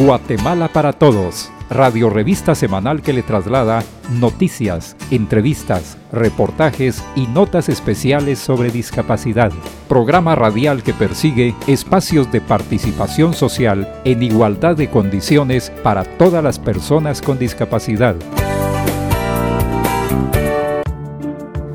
Guatemala para Todos, radio revista semanal que le traslada noticias, entrevistas, reportajes y notas especiales sobre discapacidad. Programa radial que persigue espacios de participación social en igualdad de condiciones para todas las personas con discapacidad.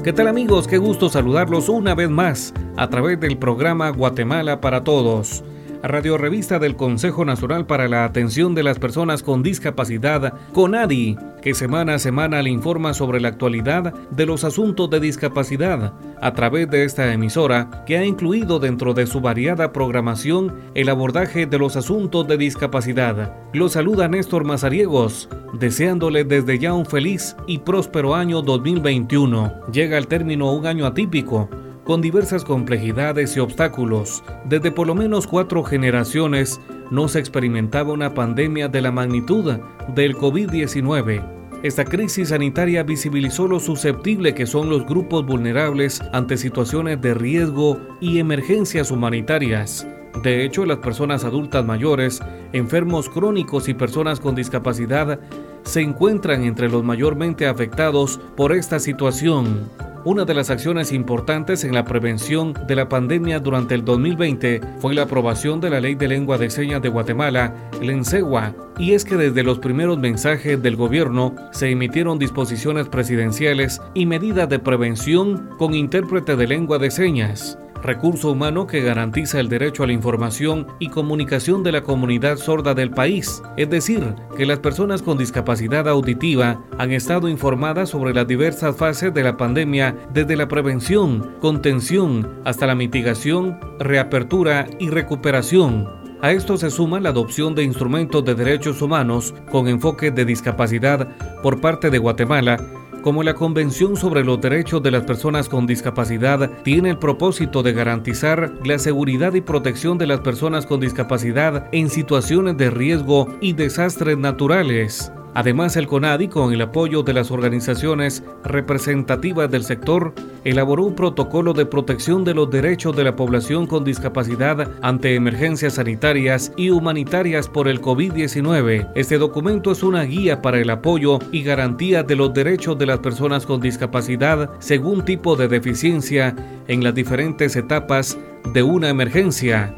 ¿Qué tal amigos? Qué gusto saludarlos una vez más a través del programa Guatemala para Todos radio revista del Consejo Nacional para la Atención de las Personas con Discapacidad, CONADI, que semana a semana le informa sobre la actualidad de los asuntos de discapacidad a través de esta emisora que ha incluido dentro de su variada programación el abordaje de los asuntos de discapacidad. Lo saluda Néstor Mazariegos, deseándole desde ya un feliz y próspero año 2021. Llega al término un año atípico con diversas complejidades y obstáculos. Desde por lo menos cuatro generaciones no se experimentaba una pandemia de la magnitud del COVID-19. Esta crisis sanitaria visibilizó lo susceptible que son los grupos vulnerables ante situaciones de riesgo y emergencias humanitarias. De hecho, las personas adultas mayores, enfermos crónicos y personas con discapacidad se encuentran entre los mayormente afectados por esta situación. Una de las acciones importantes en la prevención de la pandemia durante el 2020 fue la aprobación de la Ley de Lengua de Señas de Guatemala, LENSEGUA, y es que desde los primeros mensajes del gobierno se emitieron disposiciones presidenciales y medidas de prevención con intérprete de lengua de señas recurso humano que garantiza el derecho a la información y comunicación de la comunidad sorda del país, es decir, que las personas con discapacidad auditiva han estado informadas sobre las diversas fases de la pandemia desde la prevención, contención, hasta la mitigación, reapertura y recuperación. A esto se suma la adopción de instrumentos de derechos humanos con enfoque de discapacidad por parte de Guatemala como la Convención sobre los Derechos de las Personas con Discapacidad tiene el propósito de garantizar la seguridad y protección de las personas con discapacidad en situaciones de riesgo y desastres naturales. Además, el CONADI, con el apoyo de las organizaciones representativas del sector, elaboró un protocolo de protección de los derechos de la población con discapacidad ante emergencias sanitarias y humanitarias por el COVID-19. Este documento es una guía para el apoyo y garantía de los derechos de las personas con discapacidad según tipo de deficiencia en las diferentes etapas de una emergencia.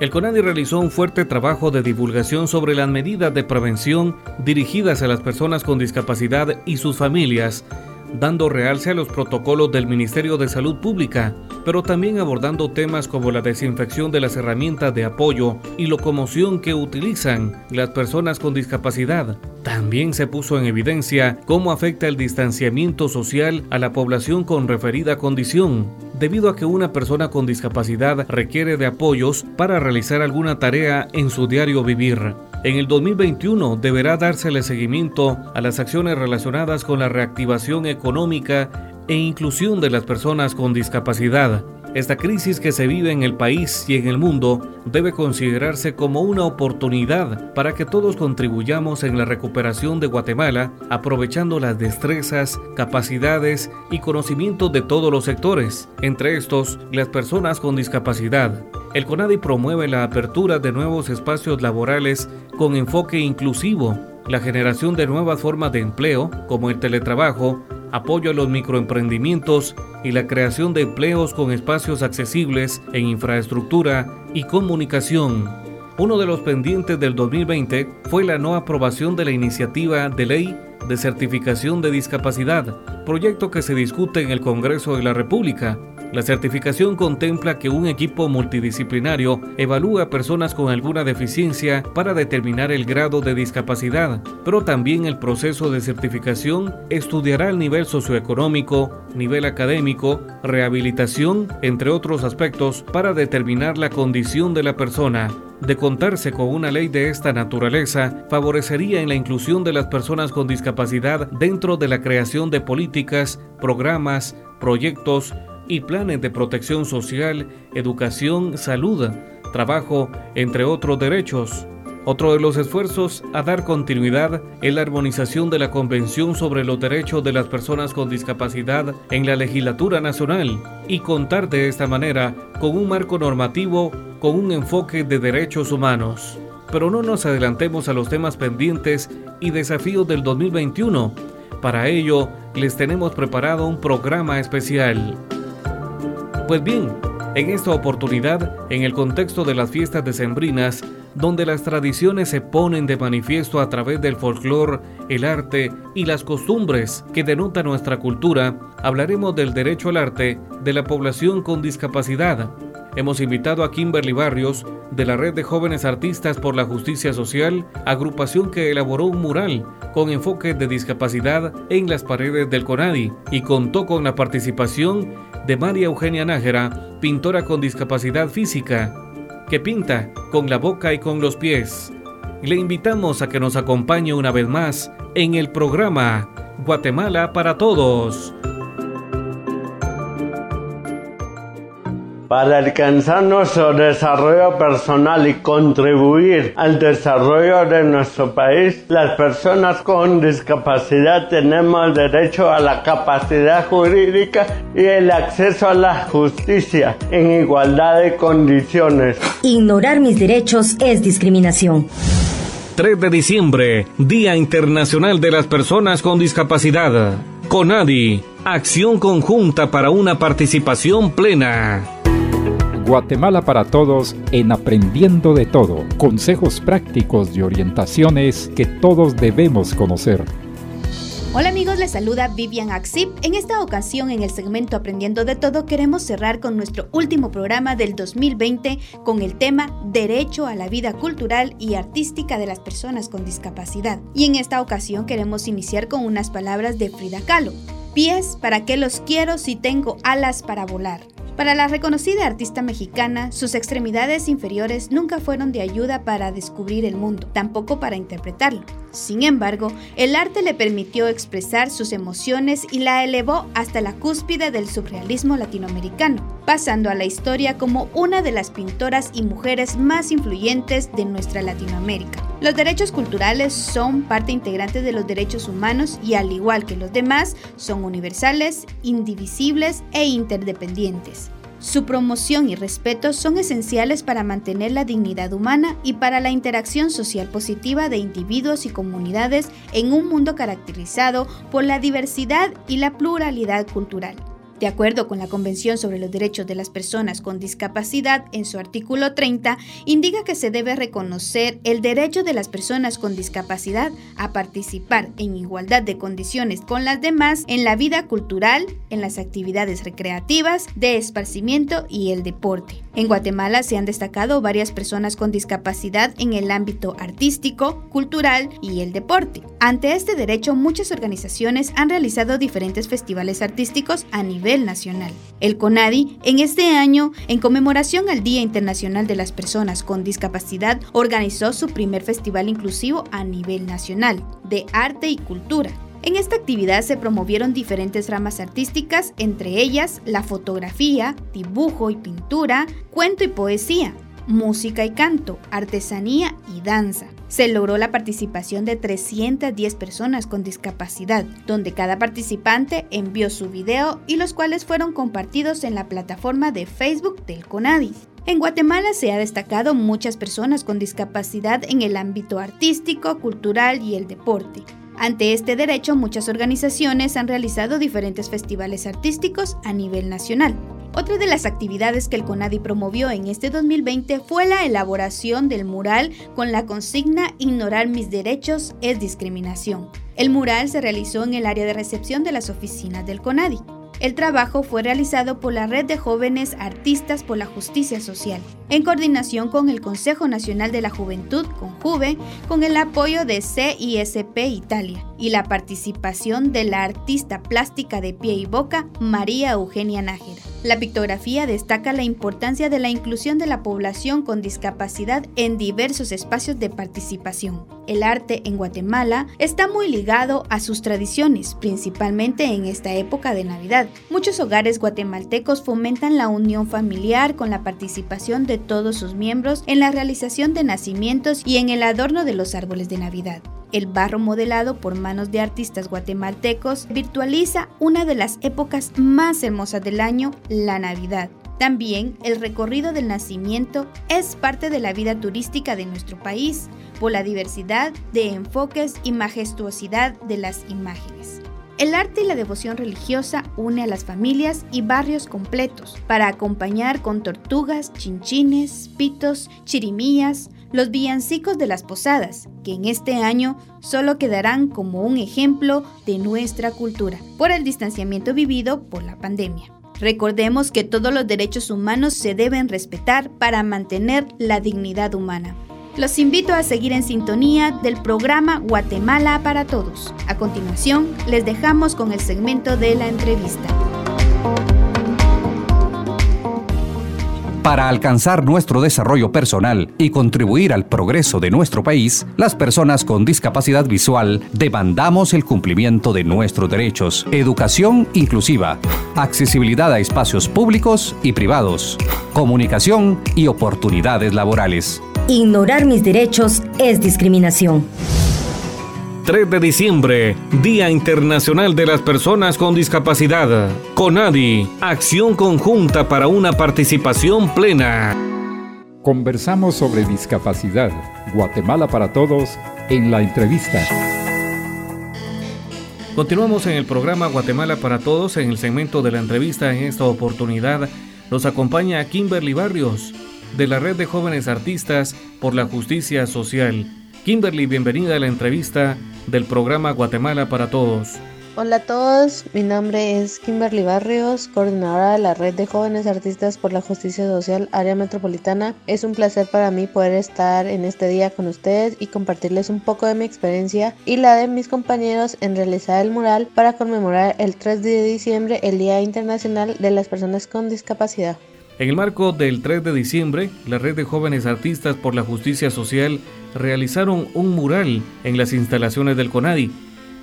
El CONADI realizó un fuerte trabajo de divulgación sobre las medidas de prevención dirigidas a las personas con discapacidad y sus familias dando realce a los protocolos del Ministerio de Salud Pública, pero también abordando temas como la desinfección de las herramientas de apoyo y locomoción que utilizan las personas con discapacidad. También se puso en evidencia cómo afecta el distanciamiento social a la población con referida condición, debido a que una persona con discapacidad requiere de apoyos para realizar alguna tarea en su diario vivir. En el 2021 deberá dársele seguimiento a las acciones relacionadas con la reactivación económica e inclusión de las personas con discapacidad. Esta crisis que se vive en el país y en el mundo debe considerarse como una oportunidad para que todos contribuyamos en la recuperación de Guatemala, aprovechando las destrezas, capacidades y conocimientos de todos los sectores, entre estos las personas con discapacidad. El CONADI promueve la apertura de nuevos espacios laborales con enfoque inclusivo, la generación de nuevas formas de empleo, como el teletrabajo, apoyo a los microemprendimientos y la creación de empleos con espacios accesibles en infraestructura y comunicación. Uno de los pendientes del 2020 fue la no aprobación de la iniciativa de ley de certificación de discapacidad, proyecto que se discute en el Congreso de la República la certificación contempla que un equipo multidisciplinario evalúa a personas con alguna deficiencia para determinar el grado de discapacidad, pero también el proceso de certificación estudiará el nivel socioeconómico, nivel académico, rehabilitación, entre otros aspectos, para determinar la condición de la persona. De contarse con una ley de esta naturaleza, favorecería en la inclusión de las personas con discapacidad dentro de la creación de políticas, programas, proyectos, y planes de protección social, educación, salud, trabajo, entre otros derechos. Otro de los esfuerzos a dar continuidad es la armonización de la Convención sobre los Derechos de las Personas con Discapacidad en la legislatura nacional y contar de esta manera con un marco normativo con un enfoque de derechos humanos. Pero no nos adelantemos a los temas pendientes y desafíos del 2021. Para ello, les tenemos preparado un programa especial. Pues bien, en esta oportunidad, en el contexto de las fiestas decembrinas, donde las tradiciones se ponen de manifiesto a través del folclore, el arte y las costumbres que denotan nuestra cultura, hablaremos del derecho al arte de la población con discapacidad. Hemos invitado a Kimberly Barrios, de la Red de Jóvenes Artistas por la Justicia Social, agrupación que elaboró un mural con enfoque de discapacidad en las paredes del CONADI y contó con la participación de María Eugenia Nájera, pintora con discapacidad física, que pinta con la boca y con los pies. Le invitamos a que nos acompañe una vez más en el programa Guatemala para Todos. Para alcanzar nuestro desarrollo personal y contribuir al desarrollo de nuestro país, las personas con discapacidad tenemos derecho a la capacidad jurídica y el acceso a la justicia en igualdad de condiciones. Ignorar mis derechos es discriminación. 3 de diciembre, Día Internacional de las Personas con Discapacidad. CONADI, acción conjunta para una participación plena. Guatemala para Todos en Aprendiendo de Todo. Consejos prácticos y orientaciones que todos debemos conocer. Hola amigos, les saluda Vivian Axip. En esta ocasión, en el segmento Aprendiendo de Todo, queremos cerrar con nuestro último programa del 2020 con el tema Derecho a la vida cultural y artística de las personas con discapacidad. Y en esta ocasión queremos iniciar con unas palabras de Frida Kahlo. Pies, ¿para qué los quiero si tengo alas para volar? Para la reconocida artista mexicana, sus extremidades inferiores nunca fueron de ayuda para descubrir el mundo, tampoco para interpretarlo. Sin embargo, el arte le permitió expresar sus emociones y la elevó hasta la cúspide del surrealismo latinoamericano, pasando a la historia como una de las pintoras y mujeres más influyentes de nuestra Latinoamérica. Los derechos culturales son parte integrante de los derechos humanos y al igual que los demás, son universales, indivisibles e interdependientes. Su promoción y respeto son esenciales para mantener la dignidad humana y para la interacción social positiva de individuos y comunidades en un mundo caracterizado por la diversidad y la pluralidad cultural. De acuerdo con la Convención sobre los Derechos de las Personas con Discapacidad, en su artículo 30, indica que se debe reconocer el derecho de las personas con discapacidad a participar en igualdad de condiciones con las demás en la vida cultural, en las actividades recreativas, de esparcimiento y el deporte. En Guatemala se han destacado varias personas con discapacidad en el ámbito artístico, cultural y el deporte. Ante este derecho, muchas organizaciones han realizado diferentes festivales artísticos a nivel nacional. El CONADI, en este año, en conmemoración al Día Internacional de las Personas con Discapacidad, organizó su primer festival inclusivo a nivel nacional de arte y cultura en esta actividad se promovieron diferentes ramas artísticas, entre ellas la fotografía, dibujo y pintura, cuento y poesía, música y canto, artesanía y danza. Se logró la participación de 310 personas con discapacidad, donde cada participante envió su video y los cuales fueron compartidos en la plataforma de Facebook del CONADI. En Guatemala se ha destacado muchas personas con discapacidad en el ámbito artístico, cultural y el deporte. Ante este derecho, muchas organizaciones han realizado diferentes festivales artísticos a nivel nacional. Otra de las actividades que el CONADI promovió en este 2020 fue la elaboración del mural con la consigna Ignorar mis derechos es discriminación. El mural se realizó en el área de recepción de las oficinas del CONADI. El trabajo fue realizado por la Red de Jóvenes Artistas por la Justicia Social, en coordinación con el Consejo Nacional de la Juventud, con Juve, con el apoyo de CISP Italia y la participación de la artista plástica de pie y boca María Eugenia Nájera. La pictografía destaca la importancia de la inclusión de la población con discapacidad en diversos espacios de participación. El arte en Guatemala está muy ligado a sus tradiciones, principalmente en esta época de Navidad. Muchos hogares guatemaltecos fomentan la unión familiar con la participación de todos sus miembros en la realización de nacimientos y en el adorno de los árboles de Navidad. El barro modelado por manos de artistas guatemaltecos virtualiza una de las épocas más hermosas del año, la Navidad. También el recorrido del nacimiento es parte de la vida turística de nuestro país por la diversidad de enfoques y majestuosidad de las imágenes. El arte y la devoción religiosa une a las familias y barrios completos para acompañar con tortugas, chinchines, pitos, chirimías, los villancicos de las posadas, que en este año solo quedarán como un ejemplo de nuestra cultura por el distanciamiento vivido por la pandemia. Recordemos que todos los derechos humanos se deben respetar para mantener la dignidad humana. Los invito a seguir en sintonía del programa Guatemala para Todos. A continuación, les dejamos con el segmento de la entrevista. Para alcanzar nuestro desarrollo personal y contribuir al progreso de nuestro país, las personas con discapacidad visual demandamos el cumplimiento de nuestros derechos, educación inclusiva, accesibilidad a espacios públicos y privados, comunicación y oportunidades laborales. Ignorar mis derechos es discriminación. 3 de diciembre, Día Internacional de las Personas con Discapacidad. CONADI, acción conjunta para una participación plena. Conversamos sobre discapacidad. Guatemala para todos en la entrevista. Continuamos en el programa Guatemala para Todos. En el segmento de la entrevista, en esta oportunidad, nos acompaña Kimberly Barrios, de la Red de Jóvenes Artistas por la Justicia Social. Kimberly, bienvenida a la entrevista del programa Guatemala para Todos. Hola a todos, mi nombre es Kimberly Barrios, coordinadora de la Red de Jóvenes Artistas por la Justicia Social Área Metropolitana. Es un placer para mí poder estar en este día con ustedes y compartirles un poco de mi experiencia y la de mis compañeros en realizar el mural para conmemorar el 3 de diciembre, el Día Internacional de las Personas con Discapacidad. En el marco del 3 de diciembre, la Red de Jóvenes Artistas por la Justicia Social realizaron un mural en las instalaciones del CONADI.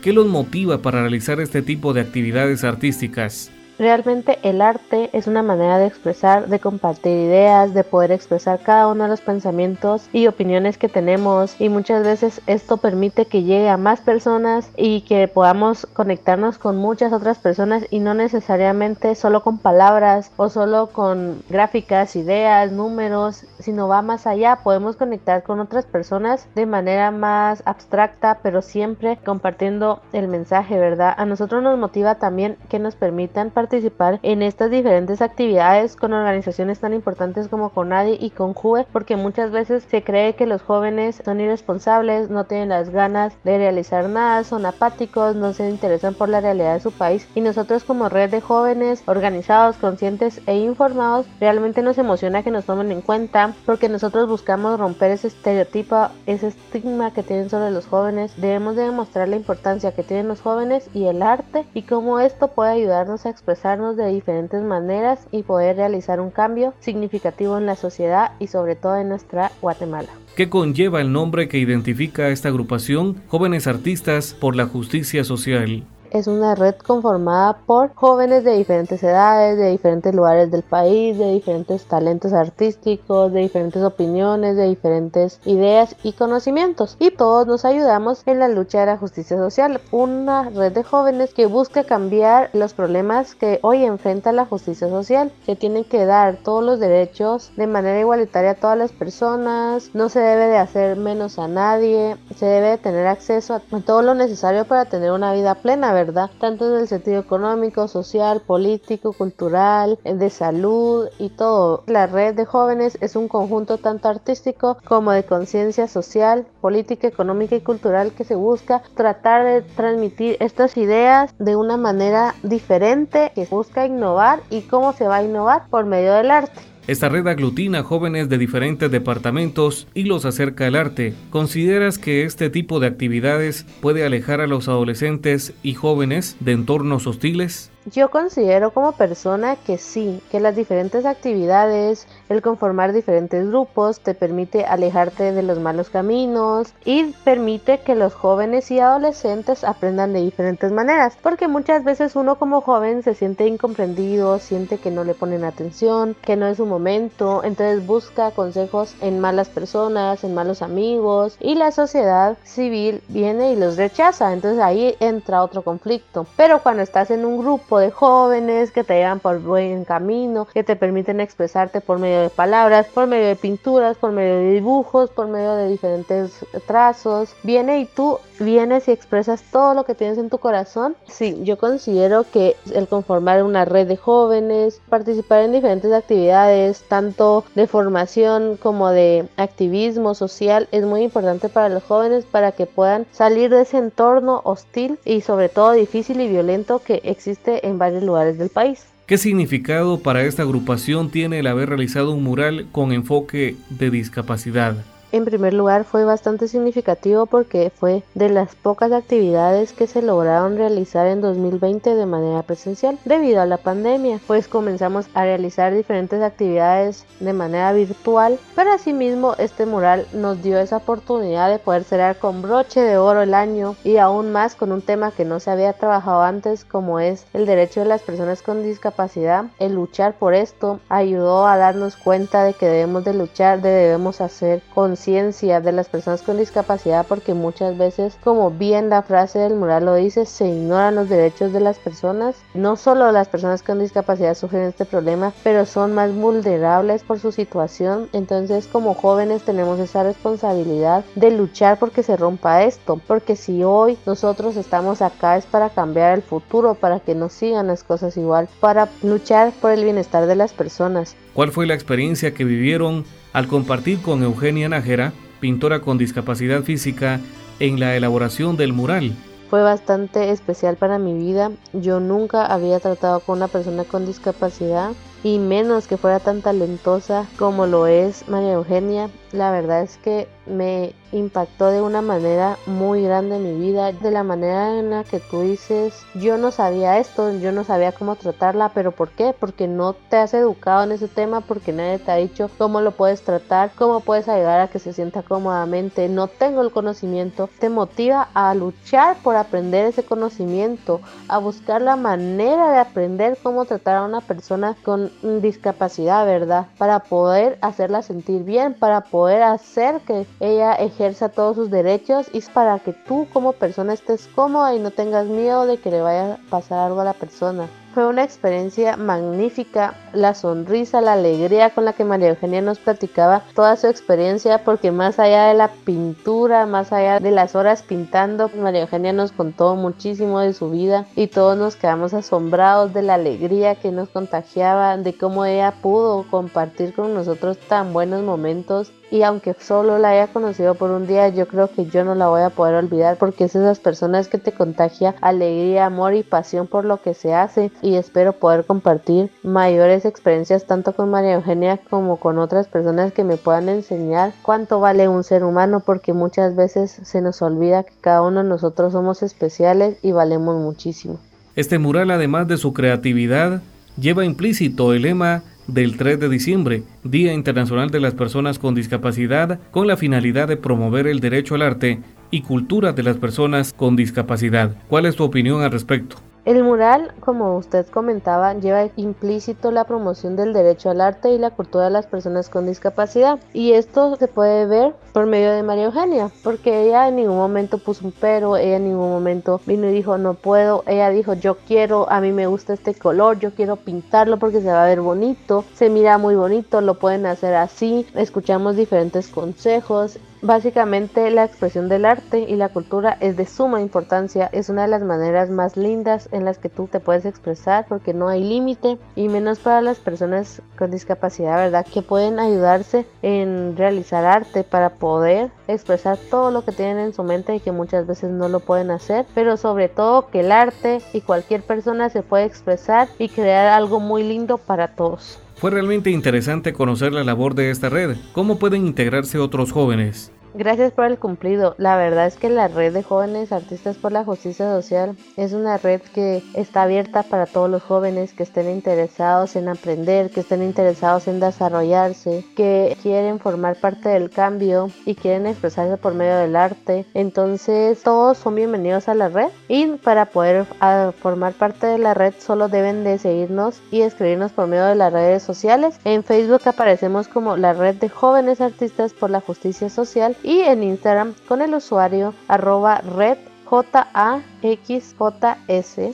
¿Qué los motiva para realizar este tipo de actividades artísticas? Realmente el arte es una manera de expresar, de compartir ideas, de poder expresar cada uno de los pensamientos y opiniones que tenemos y muchas veces esto permite que llegue a más personas y que podamos conectarnos con muchas otras personas y no necesariamente solo con palabras o solo con gráficas, ideas, números, sino va más allá, podemos conectar con otras personas de manera más abstracta pero siempre compartiendo el mensaje, ¿verdad? A nosotros nos motiva también que nos permitan participar participar en estas diferentes actividades con organizaciones tan importantes como CONADI y CONJUVE porque muchas veces se cree que los jóvenes son irresponsables, no tienen las ganas de realizar nada, son apáticos, no se interesan por la realidad de su país. Y nosotros como red de jóvenes organizados, conscientes e informados realmente nos emociona que nos tomen en cuenta porque nosotros buscamos romper ese estereotipo, ese estigma que tienen sobre los jóvenes, debemos de demostrar la importancia que tienen los jóvenes y el arte y cómo esto puede ayudarnos a expresar de diferentes maneras y poder realizar un cambio significativo en la sociedad y sobre todo en nuestra Guatemala. ¿Qué conlleva el nombre que identifica a esta agrupación Jóvenes Artistas por la Justicia Social? Es una red conformada por jóvenes de diferentes edades, de diferentes lugares del país, de diferentes talentos artísticos, de diferentes opiniones, de diferentes ideas y conocimientos. Y todos nos ayudamos en la lucha de la justicia social. Una red de jóvenes que busca cambiar los problemas que hoy enfrenta la justicia social, que tiene que dar todos los derechos de manera igualitaria a todas las personas, no se debe de hacer menos a nadie, se debe tener acceso a todo lo necesario para tener una vida plena, ¿verdad? Tanto en el sentido económico, social, político, cultural, de salud y todo. La red de jóvenes es un conjunto tanto artístico como de conciencia social, política, económica y cultural que se busca tratar de transmitir estas ideas de una manera diferente, que busca innovar y cómo se va a innovar por medio del arte. Esta red aglutina jóvenes de diferentes departamentos y los acerca al arte. ¿Consideras que este tipo de actividades puede alejar a los adolescentes y jóvenes de entornos hostiles? Yo considero como persona que sí, que las diferentes actividades, el conformar diferentes grupos te permite alejarte de los malos caminos y permite que los jóvenes y adolescentes aprendan de diferentes maneras, porque muchas veces uno como joven se siente incomprendido, siente que no le ponen atención, que no es su momento, entonces busca consejos en malas personas, en malos amigos y la sociedad civil viene y los rechaza, entonces ahí entra otro conflicto. Pero cuando estás en un grupo de jóvenes que te llevan por buen camino, que te permiten expresarte por medio de palabras, por medio de pinturas, por medio de dibujos, por medio de diferentes trazos. Viene y tú vienes y expresas todo lo que tienes en tu corazón. Sí, yo considero que el conformar una red de jóvenes, participar en diferentes actividades, tanto de formación como de activismo social, es muy importante para los jóvenes para que puedan salir de ese entorno hostil y sobre todo difícil y violento que existe en varios lugares del país. ¿Qué significado para esta agrupación tiene el haber realizado un mural con enfoque de discapacidad? En primer lugar fue bastante significativo porque fue de las pocas actividades que se lograron realizar en 2020 de manera presencial debido a la pandemia, pues comenzamos a realizar diferentes actividades de manera virtual, pero asimismo este mural nos dio esa oportunidad de poder cerrar con broche de oro el año y aún más con un tema que no se había trabajado antes como es el derecho de las personas con discapacidad. El luchar por esto ayudó a darnos cuenta de que debemos de luchar, de debemos hacer con conciencia de las personas con discapacidad porque muchas veces, como bien la frase del mural lo dice, se ignoran los derechos de las personas. No solo las personas con discapacidad sufren este problema, pero son más vulnerables por su situación. Entonces, como jóvenes tenemos esa responsabilidad de luchar porque se rompa esto, porque si hoy nosotros estamos acá es para cambiar el futuro, para que no sigan las cosas igual, para luchar por el bienestar de las personas. ¿Cuál fue la experiencia que vivieron al compartir con Eugenia Nájera, pintora con discapacidad física, en la elaboración del mural. Fue bastante especial para mi vida. Yo nunca había tratado con una persona con discapacidad y menos que fuera tan talentosa como lo es María Eugenia. La verdad es que me impactó de una manera muy grande en mi vida, de la manera en la que tú dices, yo no sabía esto, yo no sabía cómo tratarla, pero ¿por qué? Porque no te has educado en ese tema, porque nadie te ha dicho cómo lo puedes tratar, cómo puedes ayudar a que se sienta cómodamente, no tengo el conocimiento, te motiva a luchar por aprender ese conocimiento, a buscar la manera de aprender cómo tratar a una persona con discapacidad, ¿verdad? Para poder hacerla sentir bien, para poder hacer que ella ejerza todos sus derechos y es para que tú como persona estés cómoda y no tengas miedo de que le vaya a pasar algo a la persona. Fue una experiencia magnífica, la sonrisa, la alegría con la que María Eugenia nos platicaba toda su experiencia, porque más allá de la pintura, más allá de las horas pintando, María Eugenia nos contó muchísimo de su vida y todos nos quedamos asombrados de la alegría que nos contagiaba, de cómo ella pudo compartir con nosotros tan buenos momentos. Y aunque solo la haya conocido por un día, yo creo que yo no la voy a poder olvidar porque es esas personas que te contagia alegría, amor y pasión por lo que se hace y espero poder compartir mayores experiencias tanto con María Eugenia como con otras personas que me puedan enseñar cuánto vale un ser humano porque muchas veces se nos olvida que cada uno de nosotros somos especiales y valemos muchísimo. Este mural además de su creatividad lleva implícito el lema del 3 de diciembre, Día Internacional de las Personas con Discapacidad, con la finalidad de promover el derecho al arte y cultura de las personas con discapacidad. ¿Cuál es tu opinión al respecto? El mural, como usted comentaba, lleva implícito la promoción del derecho al arte y la cultura de las personas con discapacidad. Y esto se puede ver por medio de María Eugenia, porque ella en ningún momento puso un pero, ella en ningún momento vino y dijo no puedo, ella dijo yo quiero, a mí me gusta este color, yo quiero pintarlo porque se va a ver bonito, se mira muy bonito, lo pueden hacer así, escuchamos diferentes consejos Básicamente la expresión del arte y la cultura es de suma importancia, es una de las maneras más lindas en las que tú te puedes expresar porque no hay límite y menos para las personas con discapacidad, ¿verdad? Que pueden ayudarse en realizar arte para poder expresar todo lo que tienen en su mente y que muchas veces no lo pueden hacer, pero sobre todo que el arte y cualquier persona se puede expresar y crear algo muy lindo para todos. Fue realmente interesante conocer la labor de esta red. ¿Cómo pueden integrarse otros jóvenes? Gracias por el cumplido. La verdad es que la red de jóvenes artistas por la justicia social es una red que está abierta para todos los jóvenes que estén interesados en aprender, que estén interesados en desarrollarse, que quieren formar parte del cambio y quieren expresarse por medio del arte. Entonces todos son bienvenidos a la red y para poder ah, formar parte de la red solo deben de seguirnos y escribirnos por medio de las redes sociales. En Facebook aparecemos como la red de jóvenes artistas por la justicia social y en Instagram con el usuario arroba red J-A-X-J-S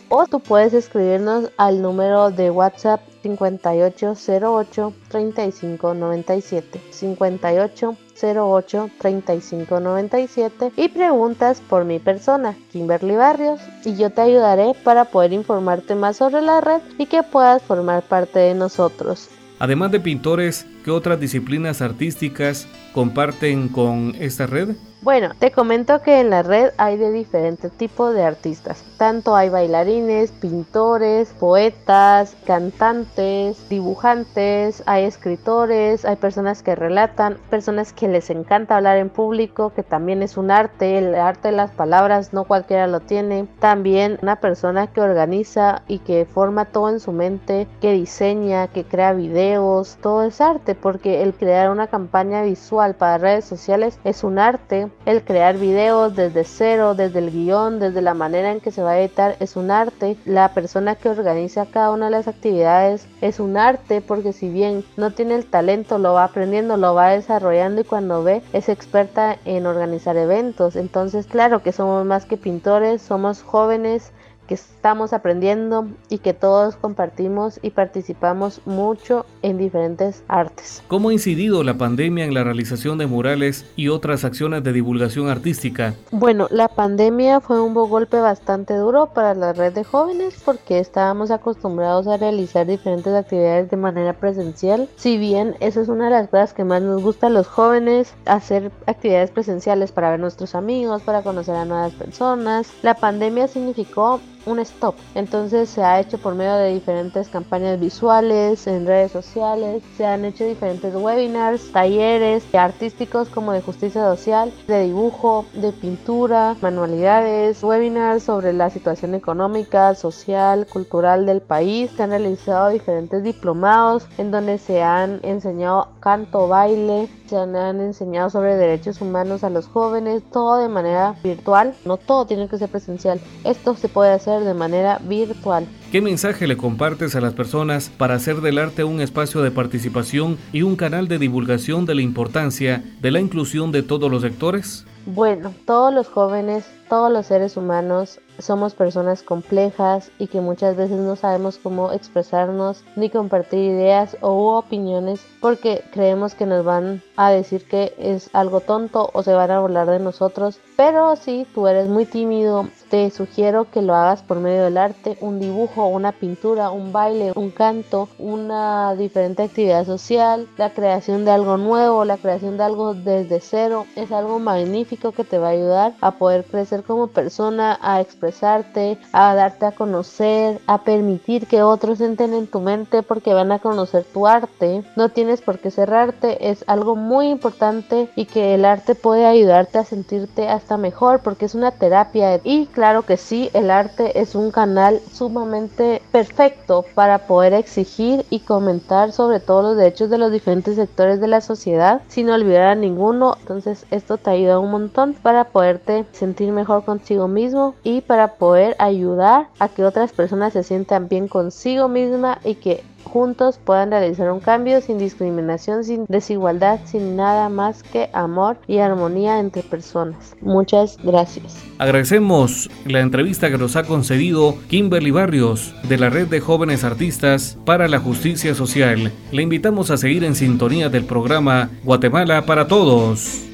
o tú puedes escribirnos al número de WhatsApp 5808 3597 5808 3597 y preguntas por mi persona, Kimberly Barrios, y yo te ayudaré para poder informarte más sobre la red y que puedas formar parte de nosotros. Además de pintores, ¿qué otras disciplinas artísticas comparten con esta red? Bueno, te comento que en la red hay de diferentes tipos de artistas. Tanto hay bailarines, pintores, poetas, cantantes, dibujantes, hay escritores, hay personas que relatan, personas que les encanta hablar en público, que también es un arte, el arte de las palabras no cualquiera lo tiene. También una persona que organiza y que forma todo en su mente, que diseña, que crea videos, todo es arte porque el crear una campaña visual para redes sociales es un arte el crear videos desde cero, desde el guion, desde la manera en que se va a editar es un arte. La persona que organiza cada una de las actividades es un arte porque si bien no tiene el talento, lo va aprendiendo, lo va desarrollando y cuando ve es experta en organizar eventos. Entonces, claro que somos más que pintores, somos jóvenes que estamos aprendiendo y que todos compartimos y participamos mucho en diferentes artes. ¿Cómo ha incidido la pandemia en la realización de murales y otras acciones de divulgación artística? Bueno, la pandemia fue un golpe bastante duro para la red de jóvenes porque estábamos acostumbrados a realizar diferentes actividades de manera presencial. Si bien eso es una de las cosas que más nos gusta a los jóvenes, hacer actividades presenciales para ver nuestros amigos, para conocer a nuevas personas, la pandemia significó un stop. Entonces se ha hecho por medio de diferentes campañas visuales en redes sociales, se han hecho diferentes webinars, talleres artísticos como de justicia social, de dibujo, de pintura, manualidades, webinars sobre la situación económica, social, cultural del país. Se han realizado diferentes diplomados en donde se han enseñado canto, baile, se han enseñado sobre derechos humanos a los jóvenes, todo de manera virtual. No todo tiene que ser presencial. Esto se puede hacer de manera virtual. ¿Qué mensaje le compartes a las personas para hacer del arte un espacio de participación y un canal de divulgación de la importancia de la inclusión de todos los sectores? Bueno, todos los jóvenes, todos los seres humanos somos personas complejas y que muchas veces no sabemos cómo expresarnos ni compartir ideas o opiniones porque creemos que nos van a decir que es algo tonto o se van a burlar de nosotros. Pero si tú eres muy tímido, te sugiero que lo hagas por medio del arte, un dibujo, una pintura, un baile, un canto, una diferente actividad social, la creación de algo nuevo, la creación de algo desde cero. Es algo magnífico que te va a ayudar a poder crecer como persona, a expresarte, a darte a conocer, a permitir que otros entren en tu mente porque van a conocer tu arte. No tienes por qué cerrarte, es algo muy importante y que el arte puede ayudarte a sentirte hasta mejor porque es una terapia y claro que sí, el arte es un canal sumamente perfecto para poder exigir y comentar sobre todos los derechos de los diferentes sectores de la sociedad sin olvidar a ninguno. Entonces esto te ayuda un montón para poderte sentir mejor contigo mismo y para poder ayudar a que otras personas se sientan bien consigo misma y que juntos puedan realizar un cambio sin discriminación, sin desigualdad, sin nada más que amor y armonía entre personas. Muchas gracias. Agradecemos la entrevista que nos ha concedido Kimberly Barrios de la Red de Jóvenes Artistas para la Justicia Social. Le invitamos a seguir en sintonía del programa Guatemala para Todos.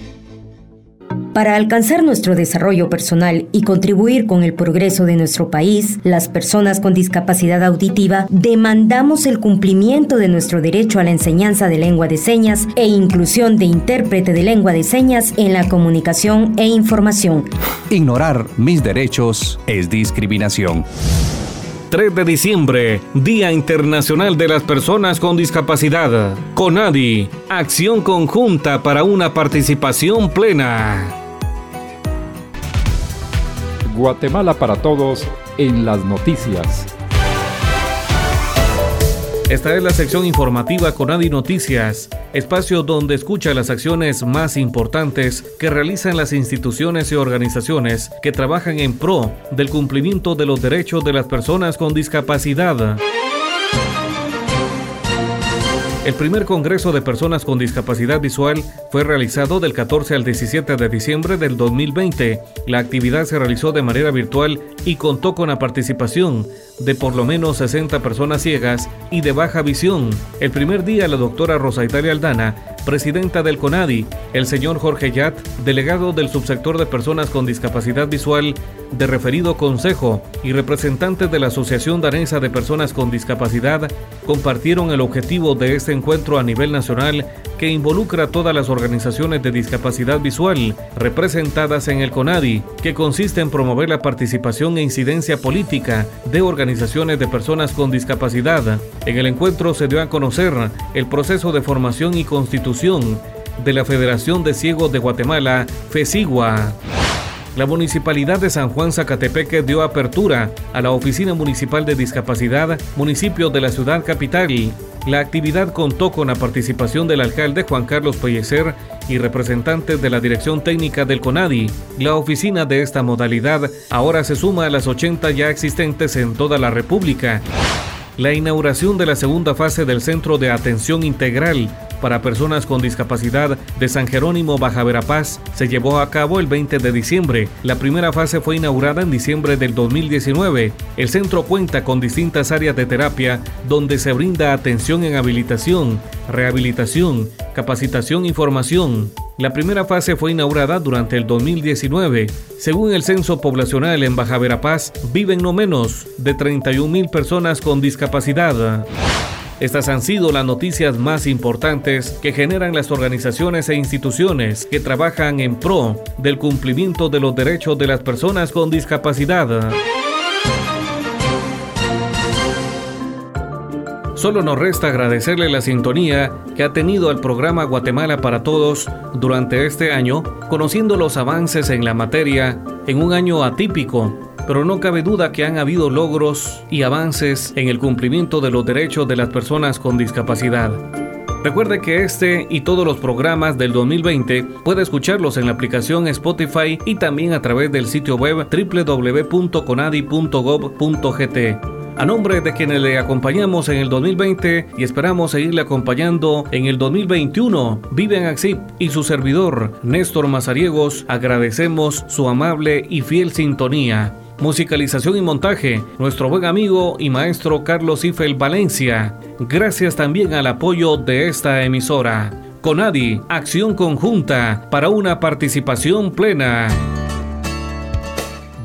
Para alcanzar nuestro desarrollo personal y contribuir con el progreso de nuestro país, las personas con discapacidad auditiva demandamos el cumplimiento de nuestro derecho a la enseñanza de lengua de señas e inclusión de intérprete de lengua de señas en la comunicación e información. Ignorar mis derechos es discriminación. 3 de diciembre, Día Internacional de las Personas con Discapacidad. CONADI, acción conjunta para una participación plena. Guatemala para todos en las noticias. Esta es la sección informativa Conadi Noticias, espacio donde escucha las acciones más importantes que realizan las instituciones y organizaciones que trabajan en pro del cumplimiento de los derechos de las personas con discapacidad. El primer Congreso de Personas con Discapacidad Visual fue realizado del 14 al 17 de diciembre del 2020. La actividad se realizó de manera virtual y contó con la participación de por lo menos 60 personas ciegas y de baja visión. El primer día la doctora Rosa Italia Aldana, presidenta del CONADI, el señor Jorge Yat, delegado del subsector de personas con discapacidad visual de referido consejo y representantes de la Asociación Danesa de Personas con Discapacidad compartieron el objetivo de este encuentro a nivel nacional que involucra a todas las organizaciones de discapacidad visual representadas en el CONADI, que consiste en promover la participación e incidencia política de organizaciones de personas con discapacidad. En el encuentro se dio a conocer el proceso de formación y constitución de la Federación de Ciegos de Guatemala, FESIGUA. La Municipalidad de San Juan Zacatepeque dio apertura a la Oficina Municipal de Discapacidad, municipio de la ciudad capital. La actividad contó con la participación del alcalde Juan Carlos Pellecer y representantes de la Dirección Técnica del CONADI. La oficina de esta modalidad ahora se suma a las 80 ya existentes en toda la República. La inauguración de la segunda fase del Centro de Atención Integral para personas con discapacidad de San Jerónimo Baja Verapaz se llevó a cabo el 20 de diciembre. La primera fase fue inaugurada en diciembre del 2019. El centro cuenta con distintas áreas de terapia donde se brinda atención en habilitación, rehabilitación, capacitación y formación. La primera fase fue inaugurada durante el 2019. Según el censo poblacional en Baja Verapaz, viven no menos de 31 mil personas con discapacidad. Estas han sido las noticias más importantes que generan las organizaciones e instituciones que trabajan en pro del cumplimiento de los derechos de las personas con discapacidad. Solo nos resta agradecerle la sintonía que ha tenido el programa Guatemala para Todos durante este año, conociendo los avances en la materia en un año atípico pero no cabe duda que han habido logros y avances en el cumplimiento de los derechos de las personas con discapacidad. Recuerde que este y todos los programas del 2020 puede escucharlos en la aplicación Spotify y también a través del sitio web www.conadi.gov.gt. A nombre de quienes le acompañamos en el 2020 y esperamos seguirle acompañando en el 2021, Viven Axip y su servidor, Néstor Mazariegos, agradecemos su amable y fiel sintonía. Musicalización y montaje, nuestro buen amigo y maestro Carlos Ifel Valencia. Gracias también al apoyo de esta emisora. Conadi, acción conjunta para una participación plena.